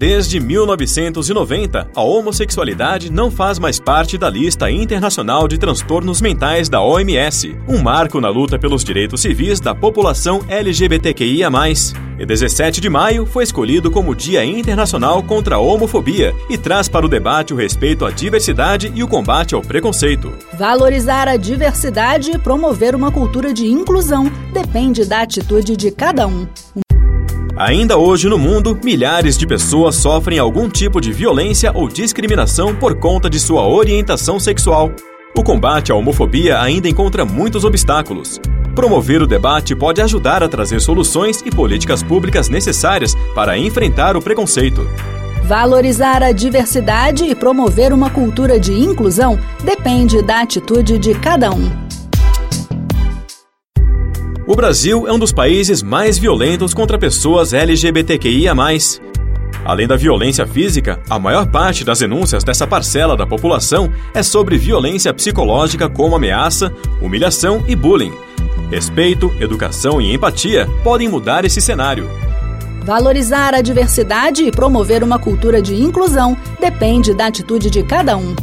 Desde 1990, a homossexualidade não faz mais parte da lista internacional de transtornos mentais da OMS, um marco na luta pelos direitos civis da população LGBTQIA. E 17 de maio foi escolhido como Dia Internacional contra a Homofobia e traz para o debate o respeito à diversidade e o combate ao preconceito. Valorizar a diversidade e promover uma cultura de inclusão depende da atitude de cada um. Ainda hoje no mundo, milhares de pessoas sofrem algum tipo de violência ou discriminação por conta de sua orientação sexual. O combate à homofobia ainda encontra muitos obstáculos. Promover o debate pode ajudar a trazer soluções e políticas públicas necessárias para enfrentar o preconceito. Valorizar a diversidade e promover uma cultura de inclusão depende da atitude de cada um. O Brasil é um dos países mais violentos contra pessoas LGBTQIA. Além da violência física, a maior parte das denúncias dessa parcela da população é sobre violência psicológica como ameaça, humilhação e bullying. Respeito, educação e empatia podem mudar esse cenário. Valorizar a diversidade e promover uma cultura de inclusão depende da atitude de cada um.